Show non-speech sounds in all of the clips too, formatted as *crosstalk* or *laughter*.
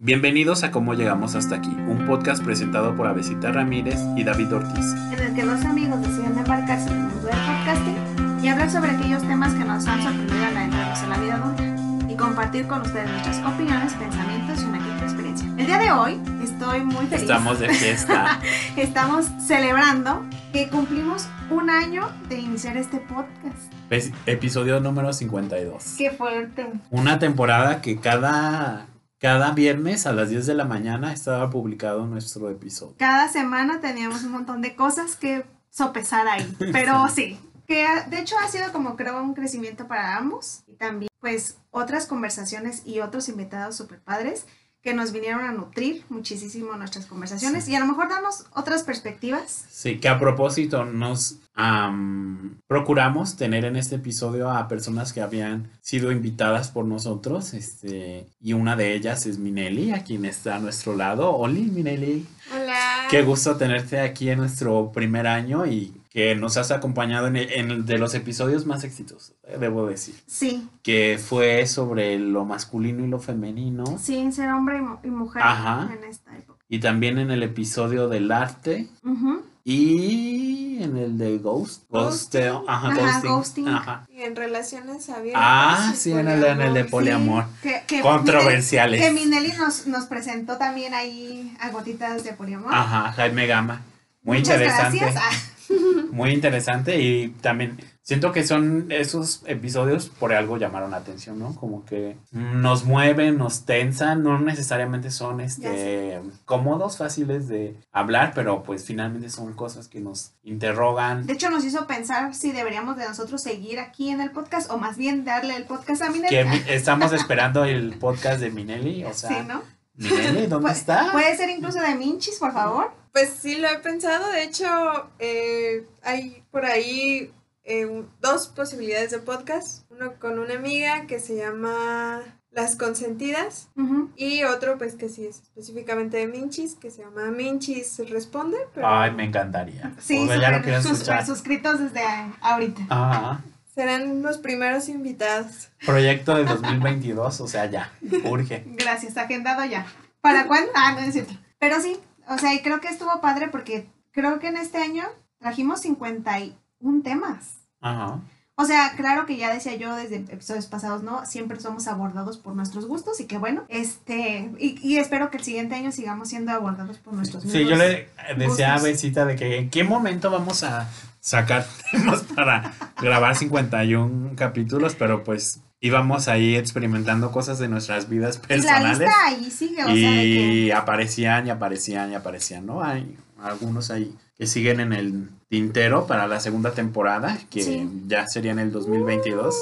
Bienvenidos a Cómo Llegamos Hasta Aquí, un podcast presentado por Avesita Ramírez y David Ortiz. en el que dos amigos deciden embarcarse en el mundo del podcasting y hablar sobre aquellos temas que nos han sorprendido al adentrarnos en la vida adulta y compartir con ustedes nuestras opiniones, pensamientos y una quinta experiencia. El día de hoy estoy muy feliz. Estamos de fiesta. *laughs* Estamos celebrando que cumplimos un año de iniciar este podcast. Es episodio número 52. ¡Qué fuerte! Una temporada que cada, cada viernes a las 10 de la mañana estaba publicado nuestro episodio. Cada semana teníamos un montón de cosas que sopesar ahí, *laughs* pero sí. Que de hecho ha sido como creo un crecimiento para ambos y también pues otras conversaciones y otros invitados super padres que nos vinieron a nutrir muchísimo nuestras conversaciones y a lo mejor darnos otras perspectivas. Sí, que a propósito nos am, procuramos tener en este episodio a personas que habían sido invitadas por nosotros, este, y una de ellas es Minelli, a quien está a nuestro lado. Oli, Minelli. Hola. Qué gusto tenerte aquí en nuestro primer año y que nos has acompañado en, el- en el de los episodios más exitosos, eh, debo decir. Sí, Que fue sobre lo masculino y lo femenino. sí, ser hombre y, mu- y mujer Ajá. en esta época. Y también en el episodio del arte. Ujú. Y en el de Ghost. Ghosteo. Ghosting. Ajá, Ajá, ghosting. ghosting. Ajá. Y en relaciones abiertas. Ah, sí, en el, en el de poliamor. poliamor. Sí, que, que Controversiales. Que Minelli nos, nos presentó también ahí a gotitas de poliamor. Ajá, Jaime Gama. Muy Muchas interesante. gracias. *laughs* *laughs* Muy interesante y también siento que son esos episodios por algo llamaron la atención, ¿no? Como que nos mueven, nos tensan, no necesariamente son este cómodos, fáciles de hablar, pero pues finalmente son cosas que nos interrogan. De hecho, nos hizo pensar si deberíamos de nosotros seguir aquí en el podcast o más bien darle el podcast a Minelli. Que *laughs* estamos esperando el podcast de Minelli, o sea, sí, ¿no? Minelli, ¿dónde está? Puede ser incluso de Minchis, por favor. Pues sí, lo he pensado. De hecho, eh, hay por ahí eh, dos posibilidades de podcast. Uno con una amiga que se llama Las Consentidas. Y otro, pues que sí es específicamente de Minchis, que se llama Minchis Responde. Pero Ay, me encantaría. Sí, O sea, ya súper escuchar. suscritos desde ahorita. Ajá. serán los primeros invitados. Proyecto de 2022, o sea, ya, urge. Gracias, agendado ya. ¿Para cuándo? Ah, no es cierto. Pero sí, o sea, y creo que estuvo padre porque creo que en este año trajimos 51 temas. Ajá. O sea, claro que ya decía yo desde episodios pasados, ¿no? Siempre somos abordados por nuestros gustos y que bueno, este, y, y espero que el siguiente año sigamos siendo abordados por nuestros Sí, mismos yo le decía a. Besita de que en qué momento vamos a sacar *laughs* temas para grabar 51 capítulos, pero pues íbamos ahí experimentando cosas de nuestras vidas Y la personales lista ahí sigue, o sea, de que... y aparecían y aparecían y aparecían, ¿no? Hay algunos ahí que siguen en el tintero para la segunda temporada, que Sí. ya sería en el 2022.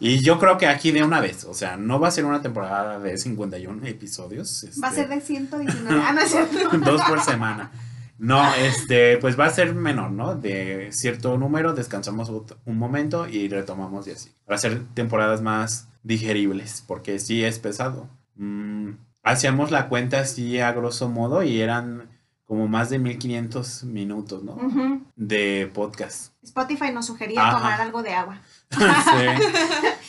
Y yo creo que aquí de una vez, o sea, no va a ser una temporada de 51 episodios. Va a este, ser de 119. Ah, no es cierto. *laughs* dos por semana. No, este, pues va a ser menor, ¿no? De cierto número, descansamos un momento y retomamos y así. Para hacer temporadas más digeribles, porque sí es pesado. Mm, hacíamos la cuenta así a grosso modo y eran como más de 1500 minutos, ¿no? Ujú. De podcast. Spotify nos sugería Ajá. tomar algo de agua. *laughs* Sí,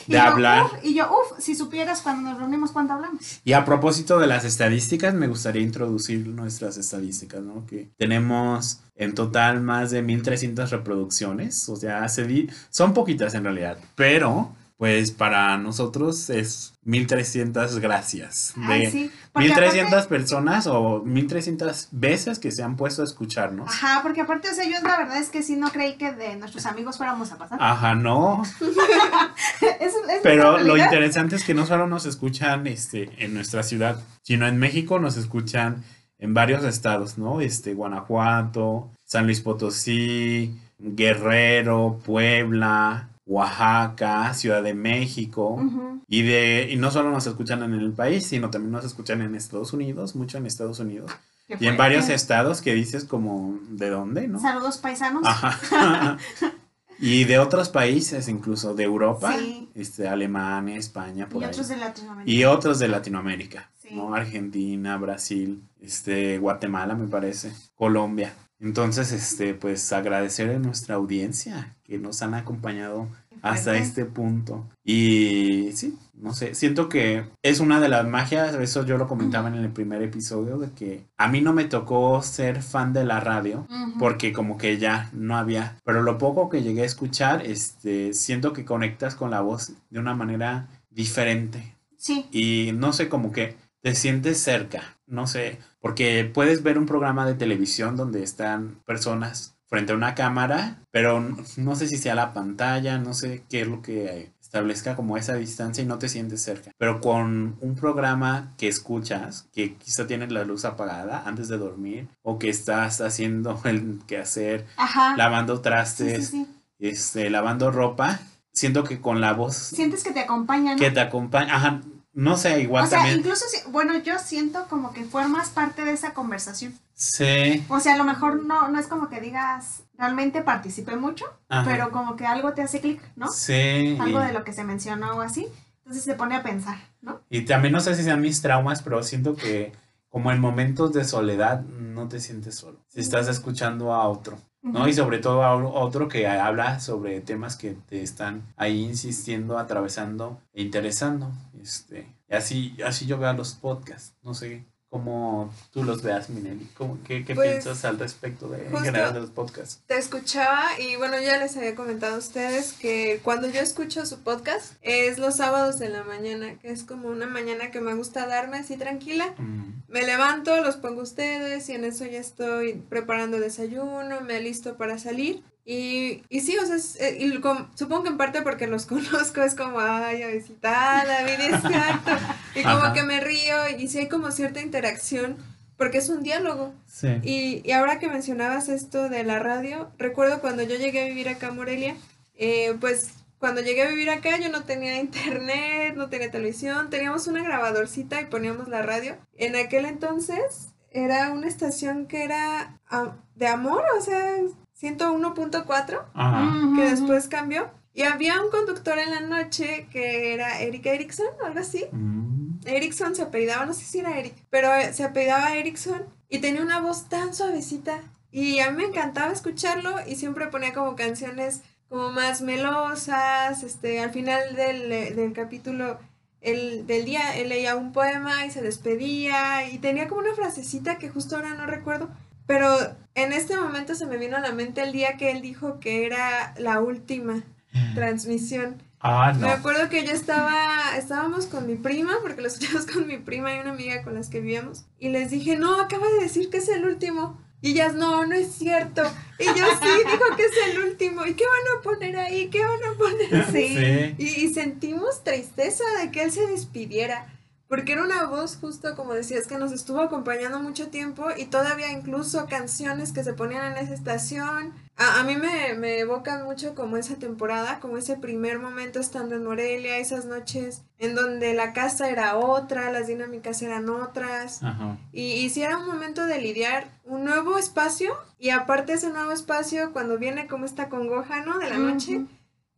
Y de yo, hablar. "Uf", y yo, uff, si supieras cuando nos reunimos cuánto hablamos. Y a propósito de las estadísticas, me gustaría introducir nuestras estadísticas, ¿no? Que tenemos en total más de 1300 reproducciones, o sea, se di- son poquitas en realidad, pero pues para nosotros es 1300 gracias. De Ay, sí. Porque 1300 aparte- personas o 1300 veces que se han puesto a escucharnos. Ajá, porque aparte, o sea, yo la verdad es que sí no creí que de nuestros amigos fuéramos a pasar. Ajá, no. *laughs* Es- es Pero lo interesante es que no solo nos escuchan este, en nuestra ciudad, sino en México nos escuchan en varios estados, ¿no? Este, Guanajuato, San Luis Potosí, Guerrero, Puebla, Oaxaca, Ciudad de México. Y, de, y no solo nos escuchan en el país, sino también nos escuchan en Estados Unidos, mucho en Estados Unidos. Y en varios estados que dices como, ¿de dónde, no? Saludos paisanos. Ajá. *laughs* y de otros países, incluso de Europa, Sí. este, Alemania, España, por y ahí. otros de Latinoamérica. Y otros de Latinoamérica, Sí. ¿no? Argentina, Brasil, este, Guatemala, me parece, Colombia. Entonces, este, pues agradecer a nuestra audiencia que nos han acompañado hasta este punto. Y sí, no sé, siento que es una de las magias, eso yo lo comentaba en el primer episodio, de que a mí no me tocó ser fan de la radio, porque como que ya no había, pero lo poco que llegué a escuchar, este, siento que conectas con la voz de una manera diferente. Sí, y no sé, como que te sientes cerca, no sé, porque puedes ver un programa de televisión donde están personas frente a una cámara, pero no sé si sea la pantalla, no sé qué es lo que establezca como esa distancia y no te sientes cerca. Pero con un programa que escuchas, que quizá tienes la luz apagada antes de dormir, o que estás haciendo *laughs* el quehacer, ajá. lavando Sí, sí, trastes, sí. este, lavando ropa, siento que con la voz Sientes que te acompañan. que te acompaña, ajá, no sé, igual o sea, también. incluso, si- bueno, yo siento como que formas parte de esa conversación. Sí. O sea, a lo mejor no, no es como que digas, realmente participé mucho, ajá, pero como que algo te hace clic, ¿no? Sí. Algo de lo que se mencionó o así. Entonces se pone a pensar, ¿no? Y también no sé si sean mis traumas, pero siento que como en momentos de soledad no te sientes solo. Si estás escuchando a otro, ¿no? Y sobre todo a otro que habla sobre temas que te están ahí insistiendo, atravesando e interesando. Este, y así, así yo veo los podcasts. No sé cómo tú los veas, Minelli. ¿Cómo- ¿Qué, qué Pues, piensas al respecto de, en general de los podcasts? Te escuchaba y bueno, ya les había comentado a ustedes que cuando yo escucho su podcast es los sábados de la mañana, que es como una mañana que me gusta darme así tranquila. Mm, Me levanto, los pongo a ustedes y en eso ya estoy preparando desayuno, me alisto para salir. Y, y sí, o sea, es- eh, y supongo que en parte porque los *laughs* conozco es como, ay, avesita, David, exacto. *laughs* Y como Ajá. que me río y sí hay como cierta interacción porque es un diálogo. Sí. Y, y ahora que mencionabas esto de la radio, recuerdo cuando yo llegué a vivir acá a Morelia, eh, pues cuando llegué a vivir acá yo no tenía internet, no tenía televisión, teníamos una grabadorcita y poníamos la radio. En aquel entonces era una estación que era ah, de amor, o sea, 101.4, Ajá. Ujú, que después cambió. Y había un conductor en la noche que era Erika Erickson, algo así. Mm. Erickson se apellidaba, no sé si era Eric, pero eh, se apellidaba Erickson y tenía una voz tan suavecita. Y a mí me encantaba escucharlo y siempre ponía como canciones como más melosas. Este, al final del, eh, del capítulo el, del día él leía un poema y se despedía y tenía como una frasecita que justo ahora no recuerdo. Pero en este momento se me vino a la mente el día que él dijo que era la última transmisión. Ah, no. Me acuerdo que yo estaba, estábamos con mi prima, porque lo escuchamos *laughs* con mi prima y una amiga con las que vivíamos, y les dije, no, acaba de decir que es el último. Y ellas, no, no es cierto. Y yo sí, *laughs* dijo que es el último. ¿Y qué van a poner ahí? ¿Qué van a poner? Sí. *laughs* Sí. Y, y sentimos tristeza de que él se despidiera, porque era una voz justo como decías que nos estuvo acompañando mucho tiempo y todavía incluso canciones que se ponían en esa estación. A, a mí me, me evocan mucho como esa temporada, como ese primer momento estando en Morelia, esas noches en donde la casa era otra, las dinámicas eran otras. Ajá. Y, y sí era un momento de lidiar un nuevo espacio y aparte ese nuevo espacio cuando viene como esta congoja, ¿no? De la noche.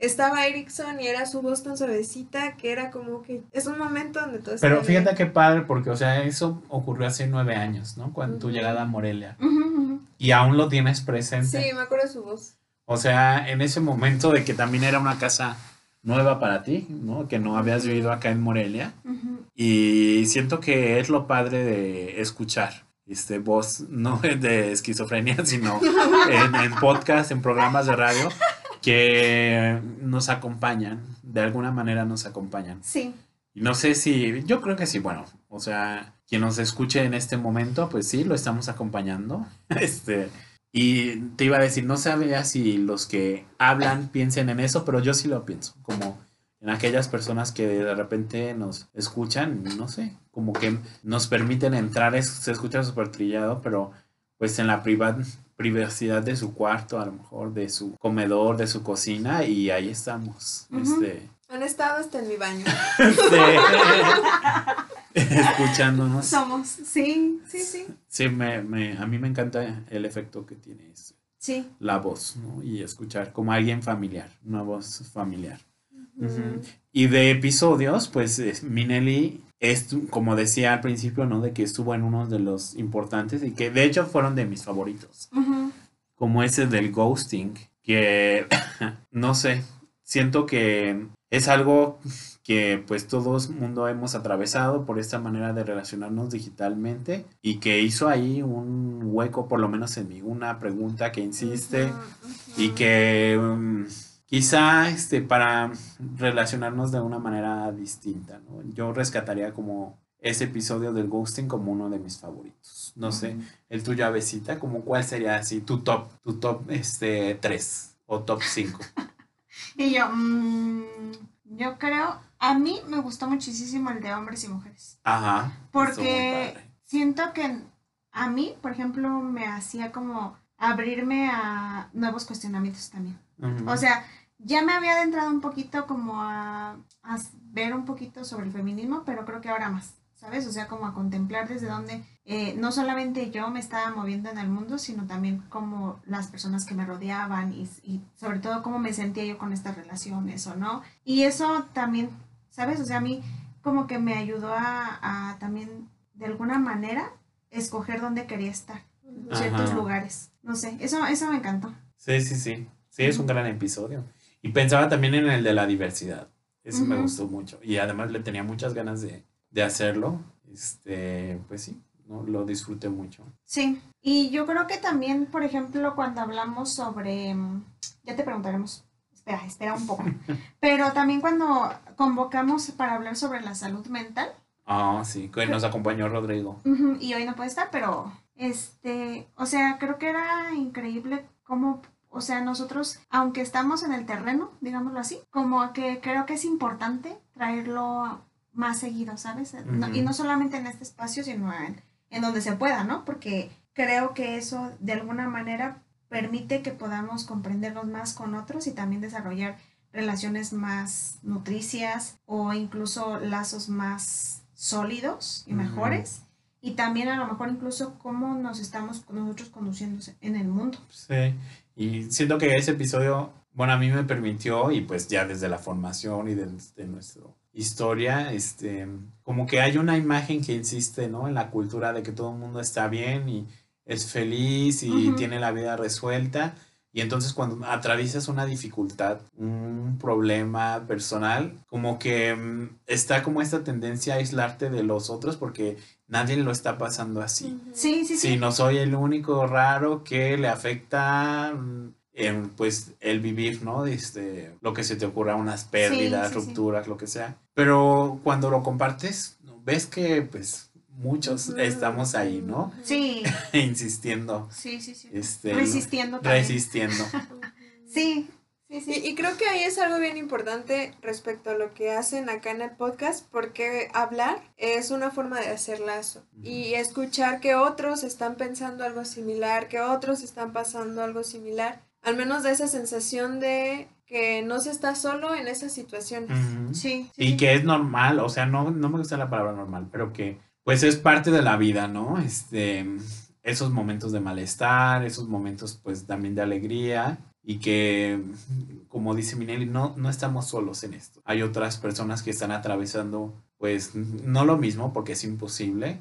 Estaba Erickson y era su voz tan suavecita que era como que es un momento donde todo está Pero bien. fíjate qué padre, porque, o sea, eso ocurrió hace nueve años, ¿no? Cuando tu Ujú. llegada a Morelia. Y aún lo tienes presente. Sí, me acuerdo de su voz. O sea, en ese momento de que también era una casa nueva para ti, ¿no? Que no habías vivido acá en Morelia. Y siento que es lo padre de escuchar este voz, no *laughs* de esquizofrenia, sino *laughs* en, en podcast, en programas de radio, que nos acompañan, de alguna manera nos acompañan. Sí. Y no sé si, yo creo que sí, bueno, o sea, quien nos escuche en este momento, pues sí, lo estamos acompañando. *laughs* Este, y te iba a decir, no sabía si los que hablan piensen en eso, pero yo sí lo pienso, como en aquellas personas que de repente nos escuchan, no sé, como que nos permiten entrar, es- se escucha súper trillado, pero pues en la priva- privacidad de su cuarto, a lo mejor de su comedor, de su cocina, y ahí estamos. Este, Han estado hasta en mi baño. Sí. *laughs* escuchándonos. Somos. Sí, sí, sí. Sí, me, me- a mí me encanta el efecto que tiene eso, Sí. la voz, ¿no? Y escuchar como alguien familiar, una voz familiar. Ujú. Y de episodios, pues es- Minelli es, como decía al principio, ¿no? De que estuvo en uno de los importantes y que de hecho fueron de mis favoritos. Ujú. Como ese del ghosting, que *coughs* no sé, siento que es algo que pues todo el mundo hemos atravesado por esta manera de relacionarnos digitalmente y que hizo ahí un hueco, por lo menos en mí, una pregunta que insiste Ujú, ujú. y que um, quizá este, para relacionarnos de una manera distinta, ¿no? Yo rescataría como ese episodio del ghosting como uno de mis favoritos. No sé, el tuyo, Avesita, como cuál sería así tu top, tu top este, 3 o top 5. *laughs* Y yo, mm, yo creo, a mí me gustó muchísimo el de hombres y mujeres. Ajá. Porque siento que a mí, por ejemplo, me hacía como abrirme a nuevos cuestionamientos también. O sea, ya me había adentrado un poquito como a, a ver un poquito sobre el feminismo, pero creo que ahora más, ¿sabes? O sea, como a contemplar desde dónde eh, no solamente yo me estaba moviendo en el mundo, sino también como las personas que me rodeaban y, y sobre todo cómo me sentía yo con estas relaciones o no. Y eso también, ¿sabes? O sea, a mí como que me ayudó a, a también, de alguna manera, escoger dónde quería estar, ciertos lugares. No sé, eso, eso me encantó. Sí, sí, sí. Sí, es un gran episodio. Y pensaba también en el de la diversidad. Eso me gustó mucho. Y además le tenía muchas ganas de, de hacerlo. Este, pues sí, ¿no? Lo disfruté mucho. Sí, y yo creo que también, por ejemplo, cuando hablamos sobre, mm, ya te preguntaremos, espera, espera un poco, *laughs* pero también cuando convocamos para hablar sobre la salud mental, Ah, sí, que nos acompañó Rodrigo. ujú, y hoy no puede estar, pero, este, o sea, creo que era increíble cómo, o sea, nosotros, aunque estamos en el terreno, digámoslo así, como que creo que es importante traerlo más seguido, ¿sabes? No- y no solamente en este espacio, sino en, en donde se pueda, ¿no? Porque creo que eso de alguna manera permite que podamos comprendernos más con otros y también desarrollar relaciones más nutricias o incluso lazos más sólidos y mejores. Y también a lo mejor incluso cómo nos estamos nosotros conduciendo en el mundo. Sí. Y siento que ese episodio, bueno, a mí me permitió, y pues ya desde la formación y desde nuestra historia, este, como que hay una imagen que insiste, ¿no? En la cultura de que todo el mundo está bien y es feliz y Ujú. tiene la vida resuelta. Y entonces cuando atraviesas una dificultad, un problema personal, como que mm, está como esta tendencia a aislarte de los otros porque nadie lo está pasando así. Sí, sí, sí. Sí, no soy el único raro que le afecta mm, en, pues el vivir, ¿no? Este, lo que se te ocurra, unas pérdidas, sí, sí. rupturas, lo que sea. Pero cuando lo compartes, ves que pues muchos estamos ahí, ¿no? Sí, *laughs* Insistiendo, sí, sí, sí. este, Resistiendo también. resistiendo. Sí, sí, Y, sí. y creo que ahí es algo bien importante respecto a lo que hacen acá en el podcast, porque hablar es una forma de hacer lazo y escuchar que otros están pensando algo similar, que otros están pasando algo similar, al menos da esa sensación de que no se está solo en esas situaciones. Sí, sí, Y que es normal, o sea, no, no me gusta la palabra normal, pero que pues es parte de la vida, ¿no? Este, esos momentos de malestar, esos momentos pues también de alegría y que, como dice Minelli, no, no estamos solos en esto. Hay otras personas que están atravesando pues no lo mismo porque es imposible,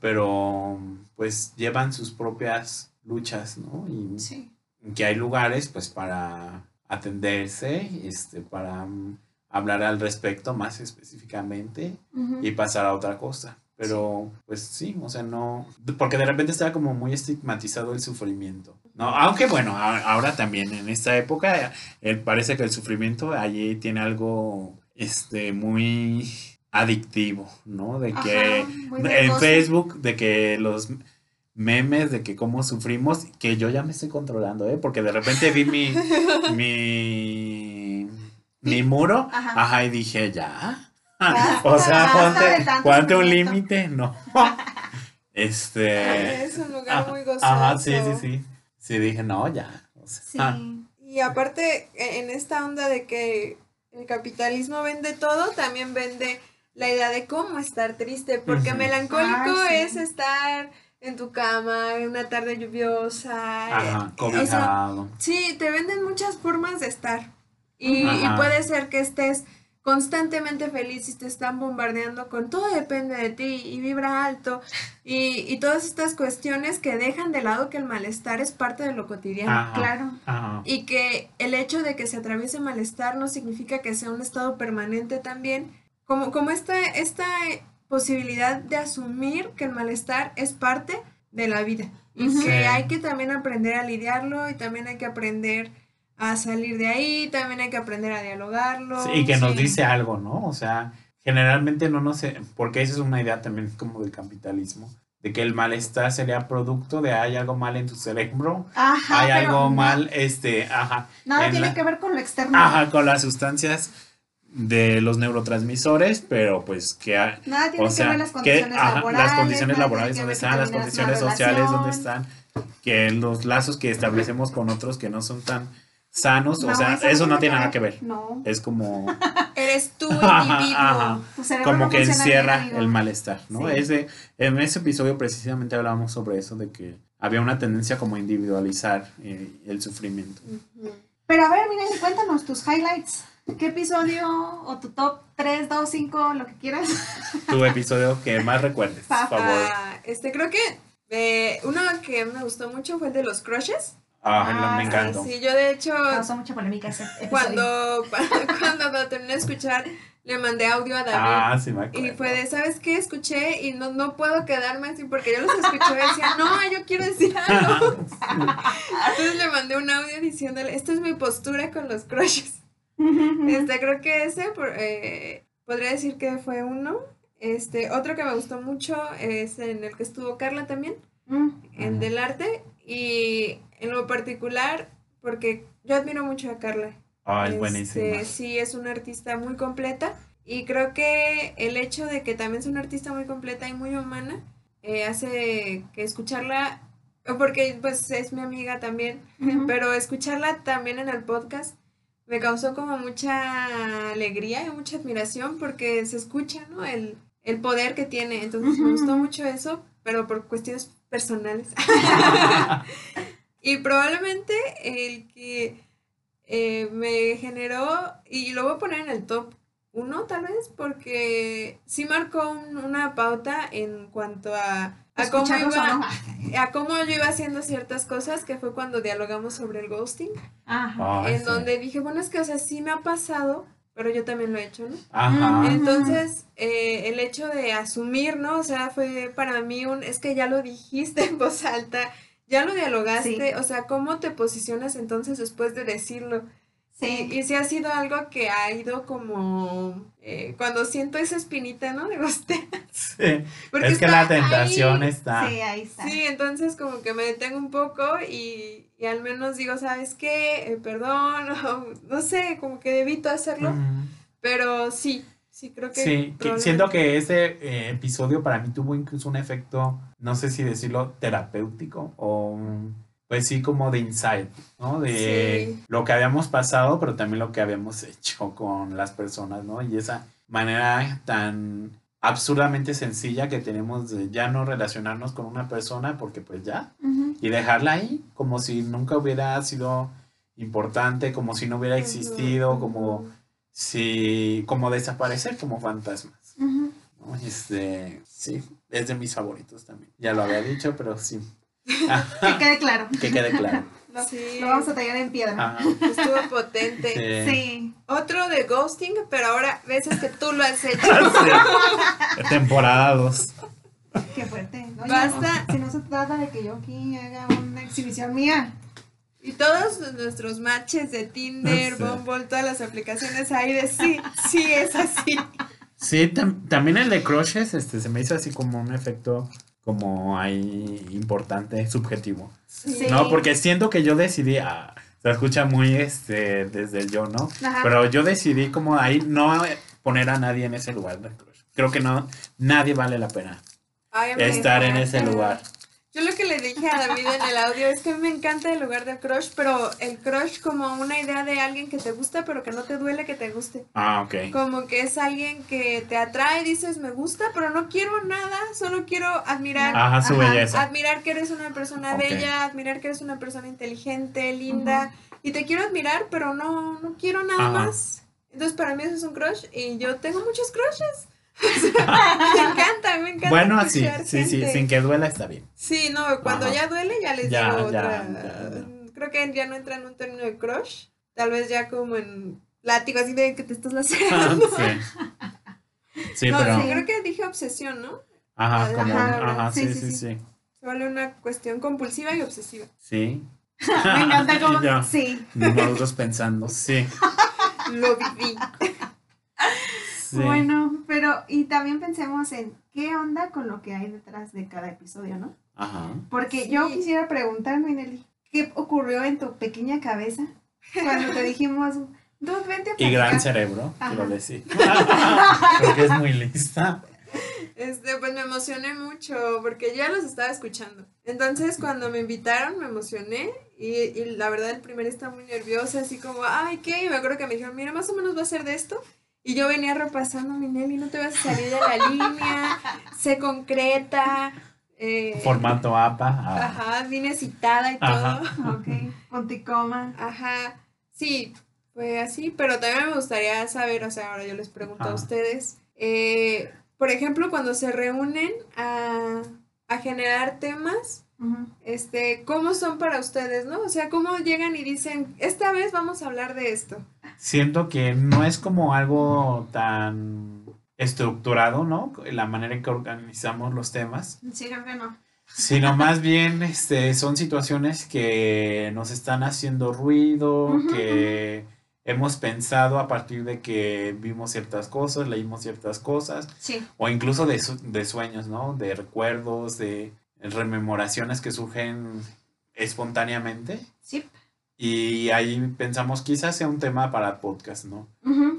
pero pues llevan sus propias luchas, ¿no? Y Sí. que hay lugares pues para atenderse, este, para mm, hablar al respecto más específicamente y pasar a otra cosa. Pero pues sí, o sea, no, porque de repente estaba como muy estigmatizado el sufrimiento. No, aunque bueno, ahora también en esta época eh, parece que el sufrimiento allí tiene algo este muy adictivo, ¿no? De que Ajá, en. Facebook de que los memes de que cómo sufrimos, que yo ya me estoy controlando, ¿eh? Porque de repente vi mi, *laughs* mi, mi muro, Ajá. ajá, y dije, ya. Basta, o sea, ponte, ponte un límite, no. *laughs* Este. Es un lugar ah, muy gozoso. Ajá, sí, sí, sí. Sí, dije, no, ya. O sea, Sí. ah, Y aparte, e- en esta onda de que el capitalismo vende todo, también vende la idea de cómo estar triste, porque Ujú. melancólico sí. es estar en tu cama en una tarde lluviosa. Ajá, eh, o sea, cobijado. sí, te venden muchas formas de estar. Y, y Ajá. puede ser que estés constantemente feliz y te están bombardeando con todo depende de ti y vibra alto y, y todas estas cuestiones que dejan de lado que el malestar es parte de lo cotidiano. Ajá, Claro. ajá. Y que el hecho de que se atraviese malestar no significa que sea un estado permanente también. Como, como esta, esta posibilidad de asumir que el malestar es parte de la vida. Y que hay que también aprender a lidiarlo y también hay que aprender a salir de ahí, también hay que aprender a dialogarlo. Sí, y que nos Sí. dice algo, ¿no? O sea, generalmente no nos... Porque esa es una idea también como del capitalismo, de que el malestar sería producto de hay algo mal en tu cerebro, Ajá. hay algo no- mal, este, ajá, Nada en tiene la- que ver con lo externo. ajá, con las sustancias de los neurotransmisores, pero pues que... ha- Nada tiene o sea, que ver las que condiciones ajá, laborales. las condiciones laborales donde están, las condiciones sociales donde están, que los lazos que establecemos con otros que no son tan sanos, o No, sea, eso no tiene nada que ver. No. Es como... *laughs* Eres tú, *laughs* individuo. como no que bien, encierra el malestar, ¿no? Sí. Ese, en ese episodio precisamente hablábamos sobre eso, de que había una tendencia como a individualizar eh, el sufrimiento. Pero a ver, miren, cuéntanos tus highlights. ¿Qué episodio o tu top 3, 2, 5, lo que quieras? Tu episodio que más recuerdes, *laughs* por favor. Este, creo que eh, uno que me gustó mucho fue el de los crushes. Ah, ah, me sí, encantó. Sí, yo de hecho, Causó mucha polémica ese episodio. cuando, *laughs* cuando lo terminé de escuchar, le mandé audio a David. Ah, sí me acuerdo. Y fue de, ¿sabes qué? Escuché y no, no puedo quedarme así porque yo los escuché y decía, no, yo quiero decir algo. *laughs* Entonces le mandé un audio diciéndole, esta es mi postura con los crushes. Este, creo que ese por- eh, podría decir que fue uno. Este, otro que me gustó mucho es en el que estuvo Carla también, Mm. en del arte. Y en lo particular, porque yo admiro mucho a Carla. Ah, es Este, buenísimo. sí, es una artista muy completa. Y creo que el hecho de que también es una artista muy completa y muy humana eh, hace que escucharla, porque pues es mi amiga también, pero escucharla también en el podcast me causó como mucha alegría y mucha admiración porque se escucha, ¿no? El, el poder que tiene. Entonces me gustó mucho eso, pero por cuestiones personales. *laughs* y probablemente el que eh, me generó, y lo voy a poner en el top uno tal vez, porque sí marcó un- una pauta en cuanto a, a cómo iba, no. a cómo yo iba haciendo ciertas cosas, que fue cuando dialogamos sobre el ghosting, Ajá. Ay, en sí. donde dije, bueno, es que, o sea, sí me ha pasado, pero yo también lo he hecho, ¿no? Ajá. Entonces, eh, el hecho de asumir, ¿no? O sea, fue para mí un, es que ya lo dijiste en voz alta, ya lo dialogaste, Sí. o sea, ¿cómo te posicionas entonces después de decirlo? Sí. Y, sí ha sido algo que ha ido como, eh, cuando siento esa espinita, ¿no? De ghostear. *laughs* Sí. Porque Es que está la tentación ahí. está. Sí, ahí está. Sí, entonces como que me detengo un poco y, y al menos digo, ¿sabes qué? Eh, perdón, o *laughs* no sé, como que evito hacerlo, pero sí, sí creo que... Sí, que siento que ese eh, episodio para mí tuvo incluso un efecto, no sé si decirlo, terapéutico o pues sí como de insight, ¿no? De Sí. lo que habíamos pasado, pero también lo que habíamos hecho con las personas, ¿no? Y esa manera tan absurdamente sencilla que tenemos de ya no relacionarnos con una persona porque pues ya, y dejarla ahí como si nunca hubiera sido importante, como si no hubiera existido, como si como desaparecer como fantasmas. Este, sí, es de mis favoritos también. Ya lo había dicho, pero sí. *laughs* Que quede claro. que quede claro. *laughs* Lo, Sí. lo vamos a tallar en piedra. Ah, Estuvo potente. sí. Sí. Otro de ghosting, pero ahora veces que tú lo has hecho. *laughs* Sí. Temporada 2. Qué fuerte. Oye, Basta. Si no se trata de que yo aquí haga una exhibición mía. Y todos nuestros matches de Tinder, Sí. Bumble, todas las aplicaciones ahí de sí, sí es así. Sí, tam- también el de crushes, este, se me hizo así como un efecto como ahí importante, subjetivo. Sí. No, porque siento que yo decidí, ah, se escucha muy este desde el yo, ¿no? Ajá. Pero yo decidí como ahí no poner a nadie en ese lugar. Creo que no, nadie vale la pena Ay, estar en ese lugar. Yo lo que le dije a David en el audio es que me encanta el lugar del crush, pero el crush como una idea de alguien que te gusta, pero que no te duele que te guste. Ah, ok. Como que es alguien que te atrae, dices me gusta, pero no quiero nada, solo quiero admirar. Ajá, su Ajá, belleza. Admirar que eres una persona bella, admirar que eres una persona inteligente, linda. Y te quiero admirar, pero no, no quiero nada Ajá. más. Entonces para mí eso es un crush y yo tengo muchos crushes. Me encanta, me encanta. Bueno, sí, sí, sí, sin que duela está bien. Sí, no, cuando Ajá. ya duele ya les Ya, digo ya, otra. ya, ya. Creo que ya no entra en un término de crush. Tal vez ya como en látigo, así de que te estás lacerando. sí. Sí, no, pero. sí, creo que dije obsesión, ¿no? Ajá, como. Ajá, Ajá, sí, sí, sí, sí, sí. Se vuelve una cuestión compulsiva y obsesiva. Sí. *laughs* Me encanta *laughs* como. Sí. Nosotros pensando, sí. *laughs* Lo viví. Sí. Bueno, pero y también pensemos en qué onda con lo que hay detrás de cada episodio, ¿no? Ajá. Porque Sí. yo quisiera preguntarme, Nelly, ¿qué ocurrió en tu pequeña cabeza cuando te dijimos, Dude, vente a Y gran platicar"? cerebro, Ajá. quiero decir. *laughs* Porque es muy lista. Este, pues me emocioné mucho porque ya los estaba escuchando. Entonces, cuando me invitaron, me emocioné y, y la verdad el primer está muy nerviosa, así como, ay, ¿qué? Y me acuerdo que me dijeron, mira, más o menos va a ser de esto. Y yo venía repasando, mi Nelly, no te vas a salir de la línea, *laughs* sé concreta. eh, Formato APA. ah. Ajá, vine citada y todo. Ok, *laughs* punto y coma. Ajá, sí, fue así, pero también me gustaría saber, o sea, ahora yo les pregunto a ustedes, eh, por ejemplo, cuando se reúnen a, a generar temas, Este, ¿cómo son para ustedes, no? O sea, ¿cómo llegan y dicen, esta vez vamos a hablar de esto? Siento que no es como algo tan estructurado, ¿no? La manera en que organizamos los temas, Sí, creo que no. sino más bien este, son situaciones que nos están haciendo ruido, que hemos pensado a partir de que vimos ciertas cosas, leímos ciertas cosas, Sí. o incluso de, su- de sueños, ¿no? De recuerdos, de rememoraciones que surgen espontáneamente. Sí. Y ahí pensamos, quizás sea un tema para podcast, ¿no?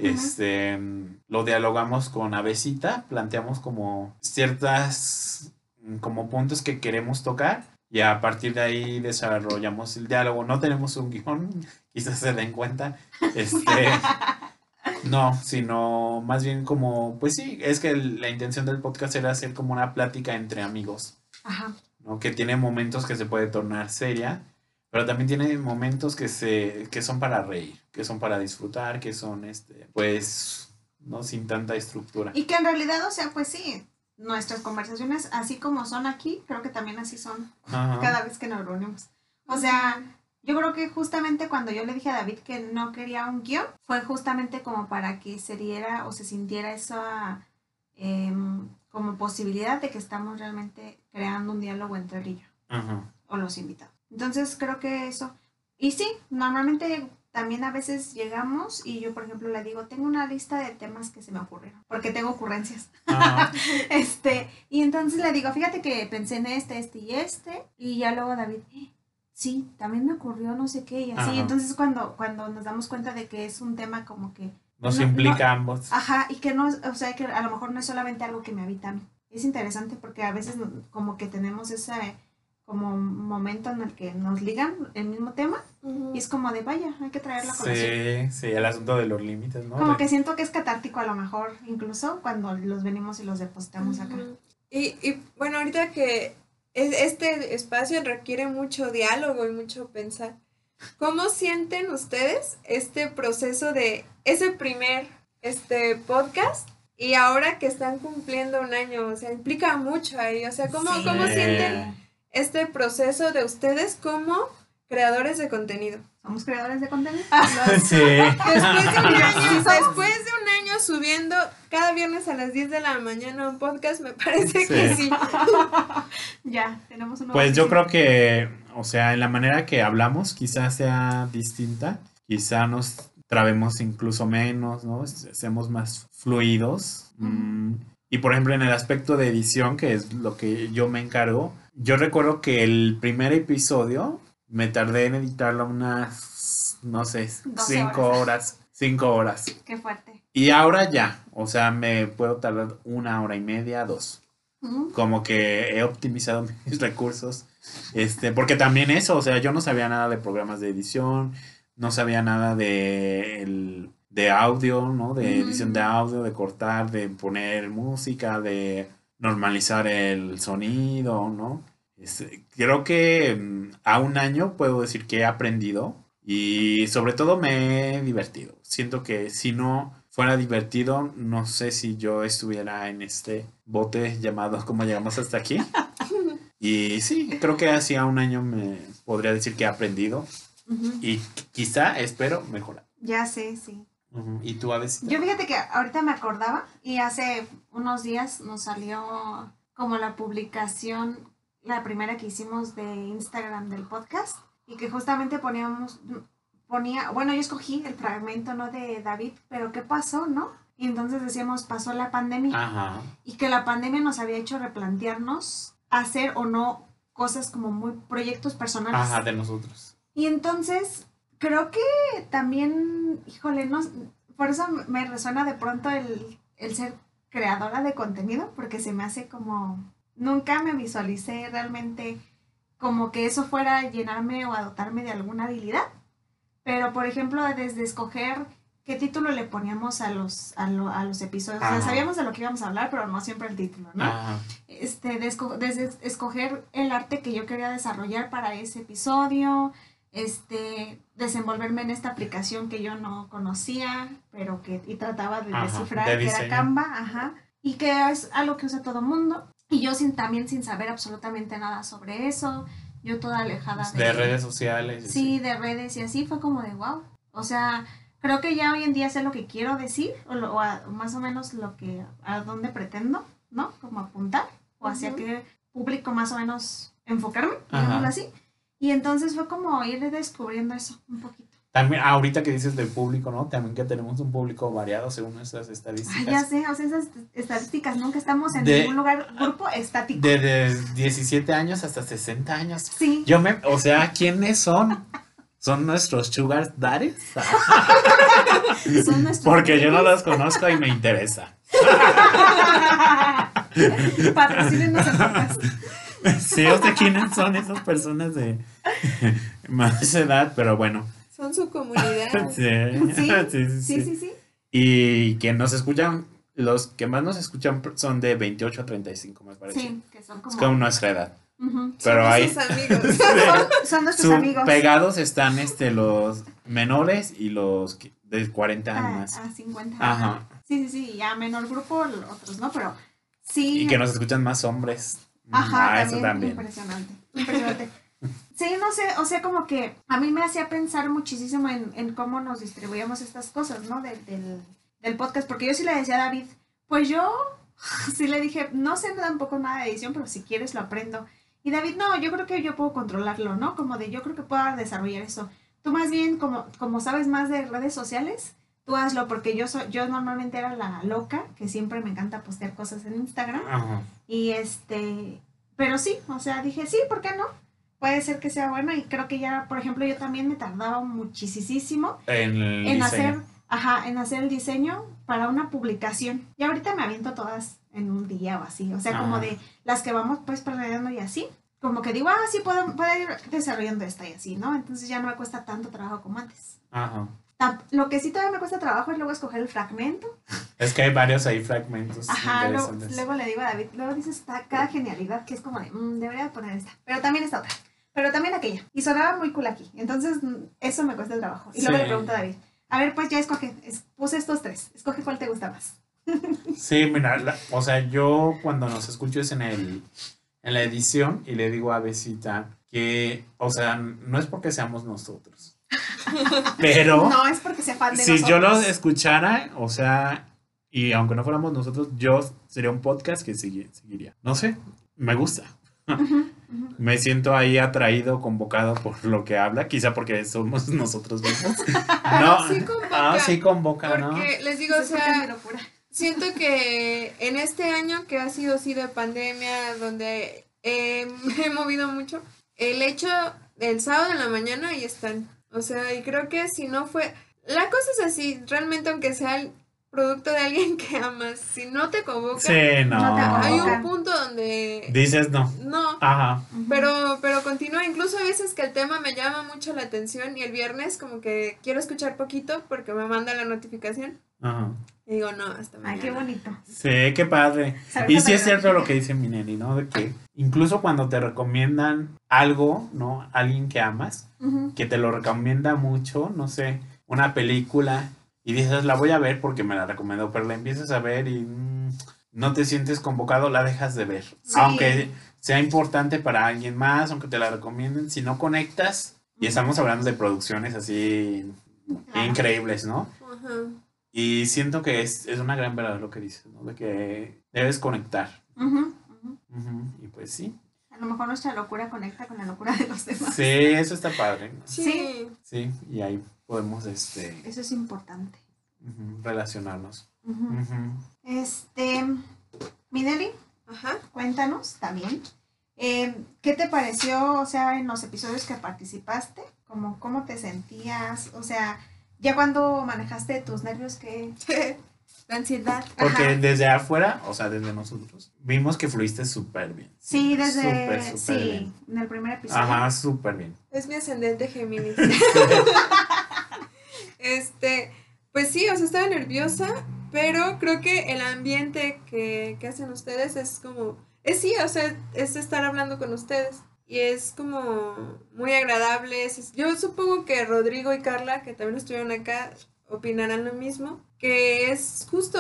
Este, mm, lo dialogamos con Avesita, planteamos como ciertas, mm, como puntos que queremos tocar y a partir de ahí desarrollamos el diálogo. No tenemos un guion, *laughs* quizás se den cuenta. Este, *laughs* no, sino más bien como, pues sí, es que la intención del podcast era hacer como una plática entre amigos. Ajá. ¿no? Que tiene momentos que se puede tornar seria, pero también tiene momentos que se que son para reír, que son para disfrutar, que son este pues no sin tanta estructura. Y que en realidad, o sea, pues sí, nuestras conversaciones, así como son aquí, creo que también así son Ajá. cada vez que nos reunimos. O sea, yo creo que justamente cuando yo le dije a David que no quería un guion, fue justamente como para que se diera o se sintiera esa em, como posibilidad de que estamos realmente creando un diálogo entre él y yo, Ajá. o los invitados. Entonces creo que eso. Y sí, normalmente también a veces llegamos y yo, por ejemplo, le digo, tengo una lista de temas que se me ocurrieron, porque tengo ocurrencias. *laughs* Este, y entonces le digo, fíjate que pensé en este, este y este, y ya luego David, "Eh, sí, también me ocurrió no sé qué, y así. Ajá. Entonces cuando, cuando nos damos cuenta de que es un tema como que, Nos No, implica ambos. ajá, y que no, o sea, que a lo mejor no es solamente algo que me habita a mí. Es interesante porque a veces como que tenemos ese como momento en el que nos ligan el mismo tema y es como de vaya, hay que traerlo a colación. Sí, sí, el asunto de los límites, ¿no? Como De- que siento que es catártico a lo mejor, incluso cuando los venimos y los depositamos acá. Y, y bueno, ahorita que es- este espacio requiere mucho diálogo y mucho pensar. ¿Cómo sienten ustedes este proceso de ese primer este podcast y ahora que están cumpliendo un año? O sea, implica mucho ahí. O sea, ¿cómo, Sí. ¿cómo sienten este proceso de ustedes como creadores de contenido? ¿Somos creadores de contenido? Sí. Después de un año, después de un año subiendo cada viernes a las 10 de la mañana un podcast, me parece que Sí. sí. *laughs* Ya, tenemos un Pues yo creo que, o sea, en la manera que hablamos quizás sea distinta, quizá nos trabemos incluso menos, ¿no? Seamos más fluidos. Mm, Y por ejemplo, en el aspecto de edición, que es lo que yo me encargo, yo recuerdo que el primer episodio me tardé en editarlo unas, no sé, 12 cinco horas, cinco horas. Qué fuerte. Y ahora ya, o sea, me puedo tardar una hora y media, dos como que he optimizado *laughs* mis recursos. Este, porque también eso, o sea, yo no sabía nada de programas de edición, no sabía nada de, el- de audio, ¿no? De edición de audio, de cortar, de poner música, de normalizar el sonido, ¿no? Creo que mm, a un año puedo decir que he aprendido Y sobre todo me he divertido. Siento que si no fuera divertido, no sé si yo estuviera en este bote llamado ¿Cómo llegamos hasta aquí? *laughs* Y sí, creo que hacía un año me podría decir que he aprendido Ujú. y quizá espero mejorar. Ya sé, sí. Ujú. ¿Y tú a veces? Yo fíjate que ahorita me acordaba y hace unos días nos salió como la publicación, la primera que hicimos de Instagram del podcast y que justamente poníamos, ponía, bueno, yo escogí el fragmento, ¿no? De David, pero ¿qué pasó, no? Y entonces decíamos, pasó la pandemia Ajá. y que la pandemia nos había hecho replantearnos hacer o no cosas como muy proyectos personales. Ajá, de nosotros. Y entonces, creo que también, híjole, no, por eso me resuena de pronto el, el ser creadora de contenido, porque se me hace como, nunca me visualicé realmente como que eso fuera llenarme o a dotarme de alguna habilidad. Pero, por ejemplo, desde escoger qué título le poníamos a los, a, lo- a los episodios. O sea, sabíamos de lo que íbamos a hablar, pero no siempre el título, ¿no? Ajá. este, de desde escoger el arte que yo quería desarrollar para ese episodio, este, desenvolverme en esta aplicación que yo no conocía, pero que y trataba de Ajá, descifrar, de que era. Canva, ajá, y que es algo que usa todo mundo, y yo sin, también sin saber absolutamente nada sobre eso, yo toda alejada De redes sociales. Sí, de redes y así fue como de wow. O sea, creo que ya hoy en día sé lo que quiero decir o, lo- o a- o más o menos lo que a dónde pretendo, ¿no? Como apuntar o hacia Ujú. qué público más o menos enfocarme, digámoslo así. Y entonces fue como ir descubriendo eso un poquito. También, ahorita que dices del público, ¿no? También que tenemos un público variado según nuestras Ay, estadísticas. ya sé, o sea, esas estadísticas, nunca estamos en De- ningún lugar, grupo estático. Desde 17 años hasta 60 años. sí, Yo me, o sea, ¿quiénes son? ¿Son nuestros sugar daddies? *laughs* son nuestros. Porque yo no los conozco y me interesa. *laughs* Patrocínenos. Sí, o sea, ¿quiénes son esas personas de *laughs* más edad? Pero bueno. Son su comunidad. *laughs* Sí, Sí, *laughs* sí, sí, Sí, sí. sí, sí. Y que nos escuchan, los que más nos escuchan son de 28 a 35, me parece. Sí, que son Es como. como nuestra edad. Ujú. Pero Son hay *laughs* amigos. Son, son nuestros su- amigos. pegados están este los menores y los que- de 40 años a, más. a 50. Ajá. Sí, sí, sí, ya menor grupo otros, ¿no? Pero sí. Y que nos escuchan más hombres. Ajá, Ah, también, eso también. Impresionante. Impresionante. Sí, no sé, o sea, como que a mí me hacía pensar muchísimo en, en cómo nos distribuíamos estas cosas, ¿no? Del, del, del podcast, porque yo sí le decía a David, pues yo *laughs* sí le dije, no sé tampoco nada de edición, pero si quieres lo aprendo. Y David, no, yo creo que yo puedo controlarlo, ¿no? Como de yo creo que puedo desarrollar eso. Tú más bien, como, como sabes más de redes sociales, tú hazlo, porque yo, soy, yo normalmente era la loca, que siempre me encanta postear cosas en Instagram. Ajá. Y este, pero sí, o sea, dije, sí, ¿por qué no? Puede ser que sea bueno y creo que ya, por ejemplo, yo también me tardaba muchísimo En hacer, ajá, en hacer el diseño para una publicación. Y ahorita me aviento todas en un día o así, o sea, como de las que vamos pues planeando y así. Como que digo, ah, sí, puedo, puedo ir desarrollando esta y así, ¿no? Entonces ya no me cuesta tanto trabajo como antes. Ajá. Lo que sí todavía me cuesta trabajo es luego escoger el fragmento. Es que hay varios ahí fragmentos Ajá, luego, le digo a David, luego dices esta- cada genialidad que es como de, "Mm, debería poner esta, pero también esta otra, pero también aquella. Y sonaba muy cool aquí, entonces eso me cuesta el trabajo. Y luego Sí. le pregunto a David, a ver, pues ya escoge, es- puse estos tres, escoge cuál te gusta más. *laughs* Sí, mira, la- o sea, yo cuando nos escucho es en el en la edición y le digo a Besita que, o sea, no es porque seamos nosotros. *laughs* Pero No es porque sea fan de si nosotros. yo lo escuchara, o sea, y aunque no fuéramos nosotros, yo sería un podcast que segui- seguiría. No sé, me gusta. Ujú, ujú. Me siento ahí atraído, convocado por lo que habla, quizá porque somos *laughs* nosotros mismos. No, Sí convoca, ah, sí convoca, ¿no? Porque les digo, o sea, siento que en este año que ha sido así de pandemia, donde eh, *laughs* me he movido mucho, el hecho del sábado en la mañana ahí están. O sea, y creo que si no fue... La cosa es así, realmente aunque sea el- producto de alguien *laughs* que amas, si no te convoca, Sí, no. No te hay un punto donde Dices no. no, Ajá. Pero, pero continúa, incluso a veces que el tema me llama mucho la atención y el viernes como que quiero escuchar poquito porque me manda la notificación Ajá. y digo, no, hasta mañana. Ay, qué bonito. Sí, qué padre. Y sí es cierto lo que dice Minelli, ¿no? De que incluso cuando te recomiendan algo, ¿no? Alguien que amas, que te lo recomienda mucho, no sé, una película, y dices, la voy a ver porque me la recomendó, pero la empiezas a ver y mm, no te sientes convocado, la dejas de ver. Sí. Aunque sea importante para alguien más, aunque te la recomienden, si no conectas, y estamos hablando de producciones así increíbles, ¿no? Ajá. Y siento que es, es una gran verdad lo que dices, ¿no? De que debes conectar. Y pues sí. A lo mejor nuestra locura conecta con la locura de los demás. Sí, eso está padre. Sí. Sí, y ahí podemos este, Eso es importante. relacionarnos. Este, Minelli, Ajá. cuéntanos también. eh, ¿Qué te pareció, o sea, en los episodios que participaste? Como, ¿Cómo te sentías? O sea, ya cuando manejaste tus nervios, que *laughs* La ansiedad. Porque Ajá. desde afuera, o sea, desde nosotros, vimos que fluiste súper bien. Sí, desde... Súper, súper sí, bien. en el primer episodio. Ajá, súper bien. Es mi ascendente Géminis. *laughs* *laughs* este, pues sí, o sea, estaba nerviosa, pero creo que el ambiente que, que hacen ustedes es como, es sí, o sea, es estar hablando con ustedes. Y es como muy agradable. es- yo supongo que Rodrigo y Carla, que también estuvieron acá, opinarán lo mismo, que es justo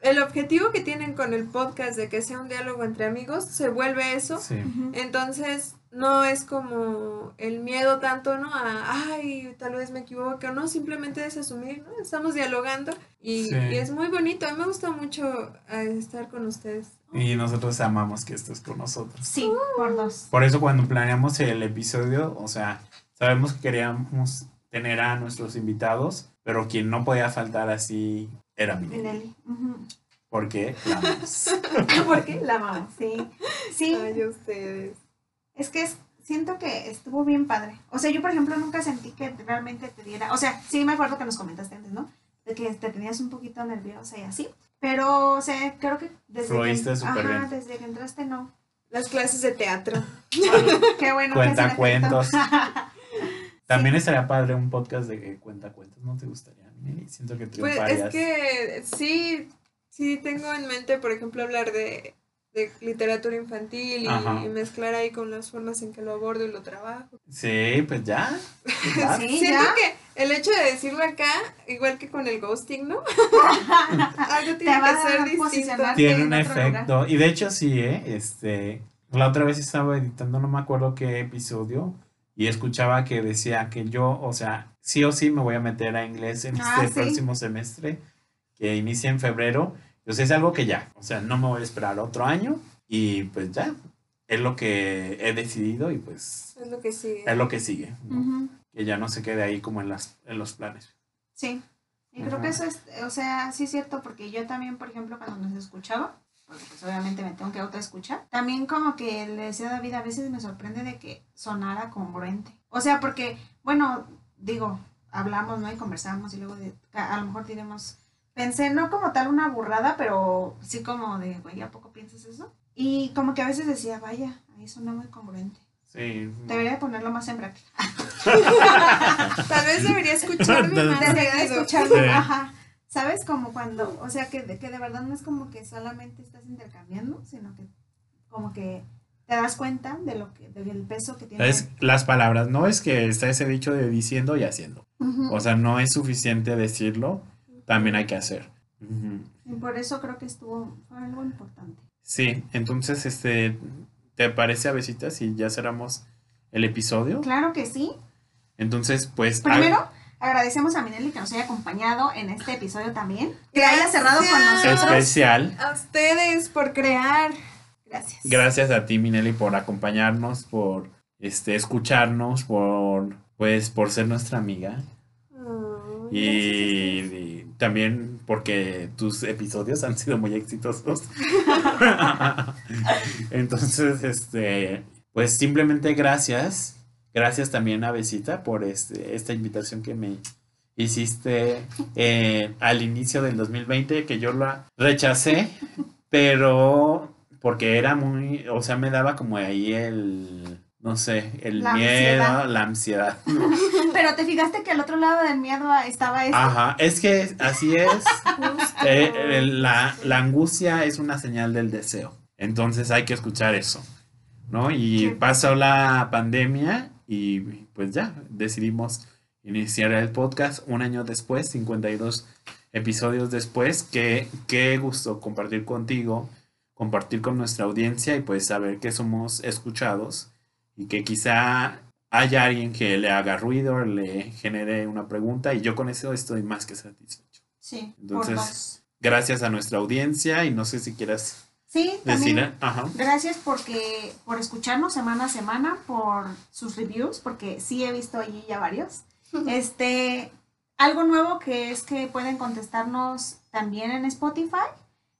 el objetivo que tienen con el podcast de que sea un diálogo entre amigos, se vuelve eso. Sí. Entonces, no es como el miedo tanto, ¿no? A, ay, tal vez me equivoque o no, simplemente es asumir, ¿no? Estamos dialogando y, Sí. y es muy bonito. A mí me gusta mucho estar con ustedes. Y nosotros amamos que estés con nosotros. Sí, por dos. Por eso cuando planeamos el episodio, o sea, sabemos que queríamos tener a nuestros invitados, pero quien no podía faltar así era Minelli. Ujú. Porque la amamos. *laughs* Porque la amamos, sí. Sí, Ay, ustedes. Es que es- siento que estuvo bien padre. O sea, yo, por ejemplo, nunca sentí que realmente te diera. O sea, sí me acuerdo que nos comentaste antes, ¿no? De que te tenías un poquito nerviosa y así. Pero, o sea, creo que desde. Fluiste que, ajá, bien. desde que entraste, no. Las clases de teatro. *laughs* Qué bueno. que Cuentacuentos. efecto. *laughs* También estaría padre un podcast de que cuenta cuentos. ¿No te gustaría? Siento que Pues triunfarías. es que sí, sí tengo en mente, por ejemplo, hablar de, de literatura infantil y, mezclar ahí con las formas en que lo abordo y lo trabajo. Sí, pues ya. *laughs* ya. Sí, Siento ya. que el hecho de decirlo acá, igual que con el ghosting, ¿no? *laughs* Algo tiene que ser distinto. Tiene en un efecto. Y de hecho sí, ¿eh? Este, la otra vez estaba editando, no me acuerdo qué episodio, y escuchaba que decía que yo, o sea, sí o sí me voy a meter a inglés en Ah, este sí. próximo semestre, que inicia en febrero. Entonces es algo que ya, o sea, no me voy a esperar otro año y pues ya, es lo que he decidido y pues Es lo que sigue. es lo que sigue. Que ya no se quede ahí como en, las, en los planes. Sí. Y creo que eso es, o sea, sí es cierto, porque yo también, por ejemplo, cuando nos escuchaba, porque pues obviamente me tengo que autoescuchar, también como que le decía a David, a veces me sorprende de que sonara congruente. O sea, porque, bueno, digo, hablamos, ¿no? Y conversamos y luego de, a a lo mejor diremos, pensé no como tal una burrada, pero sí como de, güey, ¿a poco piensas eso? Y como que a veces decía, vaya, ahí suena muy congruente. Sí. Debería ponerlo más en práctica. *laughs* Tal vez debería escucharme más. Debería escucharlo, Sí. ajá. ¿Sabes? Como cuando, o sea, que de, que de verdad no es como que solamente estás intercambiando, sino que como que te das cuenta de lo que, del peso que tiene. Es las palabras, no es que está ese dicho de diciendo y haciendo. O sea, no es suficiente decirlo, también hay que hacer. Y por eso creo que estuvo, fue algo importante. Sí, entonces, este, ¿te parece, Avesita, si ya cerramos el episodio? Claro que sí. Entonces, pues... Primero, agradecemos a Minelli que nos haya acompañado en este episodio también. Que haya cerrado con Gracias. a- nosotros. especial. A ustedes por crear. Gracias. Gracias a ti, Minelli, por acompañarnos, por este, escucharnos, por, pues, por ser nuestra amiga. Oh, Y, también porque tus episodios han sido muy exitosos. *laughs* Entonces, este, pues simplemente gracias. Gracias también a Besita por este, esta invitación que me hiciste eh, al inicio del 2020, que yo la rechacé, *laughs* pero porque era muy, o sea, me daba como ahí el, no sé, el La miedo, ansiedad. la ansiedad. *laughs* Pero te fijaste que al otro lado del miedo estaba esto. Ajá, es que así es. Eh, eh, la, la angustia es una señal del deseo. Entonces hay que escuchar eso, ¿no? Y pasó la pandemia y pues ya decidimos iniciar el podcast un año después, 52 episodios después. Que qué gusto compartir contigo, compartir con nuestra audiencia y pues saber que somos escuchados y que quizá haya alguien que le haga ruido, le genere una pregunta y yo con eso estoy más que satisfecho. Sí, por Entonces, dos. Gracias a nuestra audiencia y no sé si quieras Sí, también. decir, ajá. Gracias porque por escucharnos semana a semana, por sus reviews, porque sí he visto allí ya varios. Este, algo nuevo que es que pueden contestarnos también en Spotify.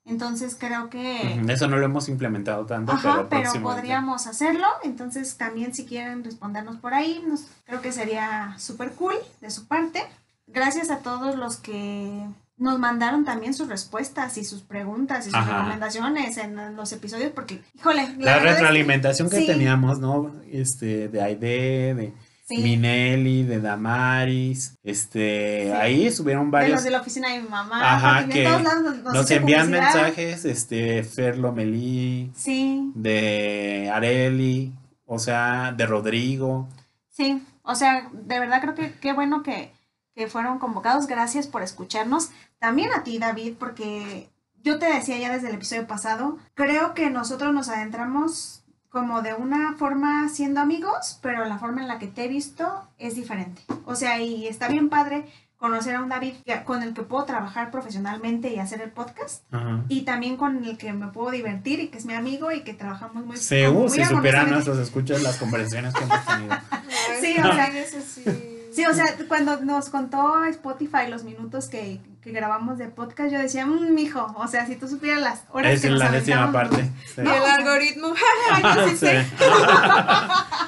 Entonces creo que Eso no lo hemos implementado tanto, Ajá, pero pero podríamos hacerlo. Entonces también si quieren respondernos por ahí, nos, creo que sería súper cool de su parte. Gracias a todos los que nos mandaron también sus respuestas y sus preguntas y sus Ajá. recomendaciones en los episodios porque, híjole, La, verdad es que- retroalimentación que, sí. teníamos, ¿no? Este, de Aide, de Sí, Minelli, de Damaris, este, Sí. ahí estuvieron de varios. los de la oficina de mi mamá. Ajá, que de todos lados nos, nos Nos hace envían publicidad. mensajes, este, Fer Lomelí, Sí, de Areli, o sea, de Rodrigo. Sí, o sea, de verdad creo que qué bueno que, que fueron convocados. Gracias por escucharnos. También a ti, David, porque yo te decía ya desde el episodio pasado, creo que nosotros nos adentramos como de una forma siendo amigos, pero la forma en la que te he visto es diferente. O sea, y está bien padre conocer a un David con el que puedo trabajar profesionalmente y hacer el podcast. Ajá. Y también con el que me puedo divertir y que es mi amigo y que trabajamos muy, Sí, uh, muy si armoniosamente. nuestros escuchas las conversaciones que hemos tenido. *laughs* Sí, o sea, eso sí. Sí, o sea, cuando nos contó Spotify los minutos que, que grabamos de podcast, yo decía, mmm, mijo, o sea, si tú supieras las horas Es que nos la décima parte. Sí. Y el algoritmo, *laughs* ay, yo sí sé. *laughs*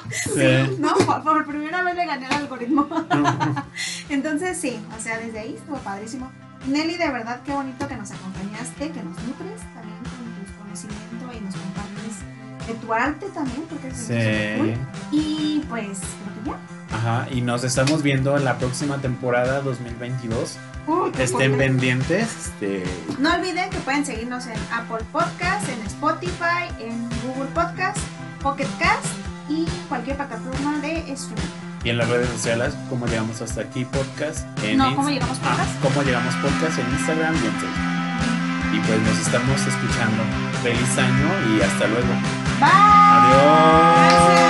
Sí. No, por, por primera vez le gané al algoritmo. *laughs* Entonces, sí, o sea, desde ahí estuvo padrísimo. Nelly, de verdad, qué bonito que nos acompañaste, que nos nutres también con tu conocimiento y nos compartes de tu arte también, porque es súper cool. Sí. Y pues, creo que ya. Ajá, y nos estamos viendo en la próxima temporada 2022. Uy, qué Estén pendientes. Este, No olviden que pueden seguirnos en Apple Podcast, en Spotify, en Google Podcast, Pocket Cast y cualquier plataforma de streaming. y en las redes sociales, cómo llegamos hasta aquí, podcast. En No, ¿cómo llegamos Ah, podcast? cómo llegamos podcast en Instagram y en Facebook. Y pues nos estamos escuchando. Feliz año y hasta luego. Bye. Adiós.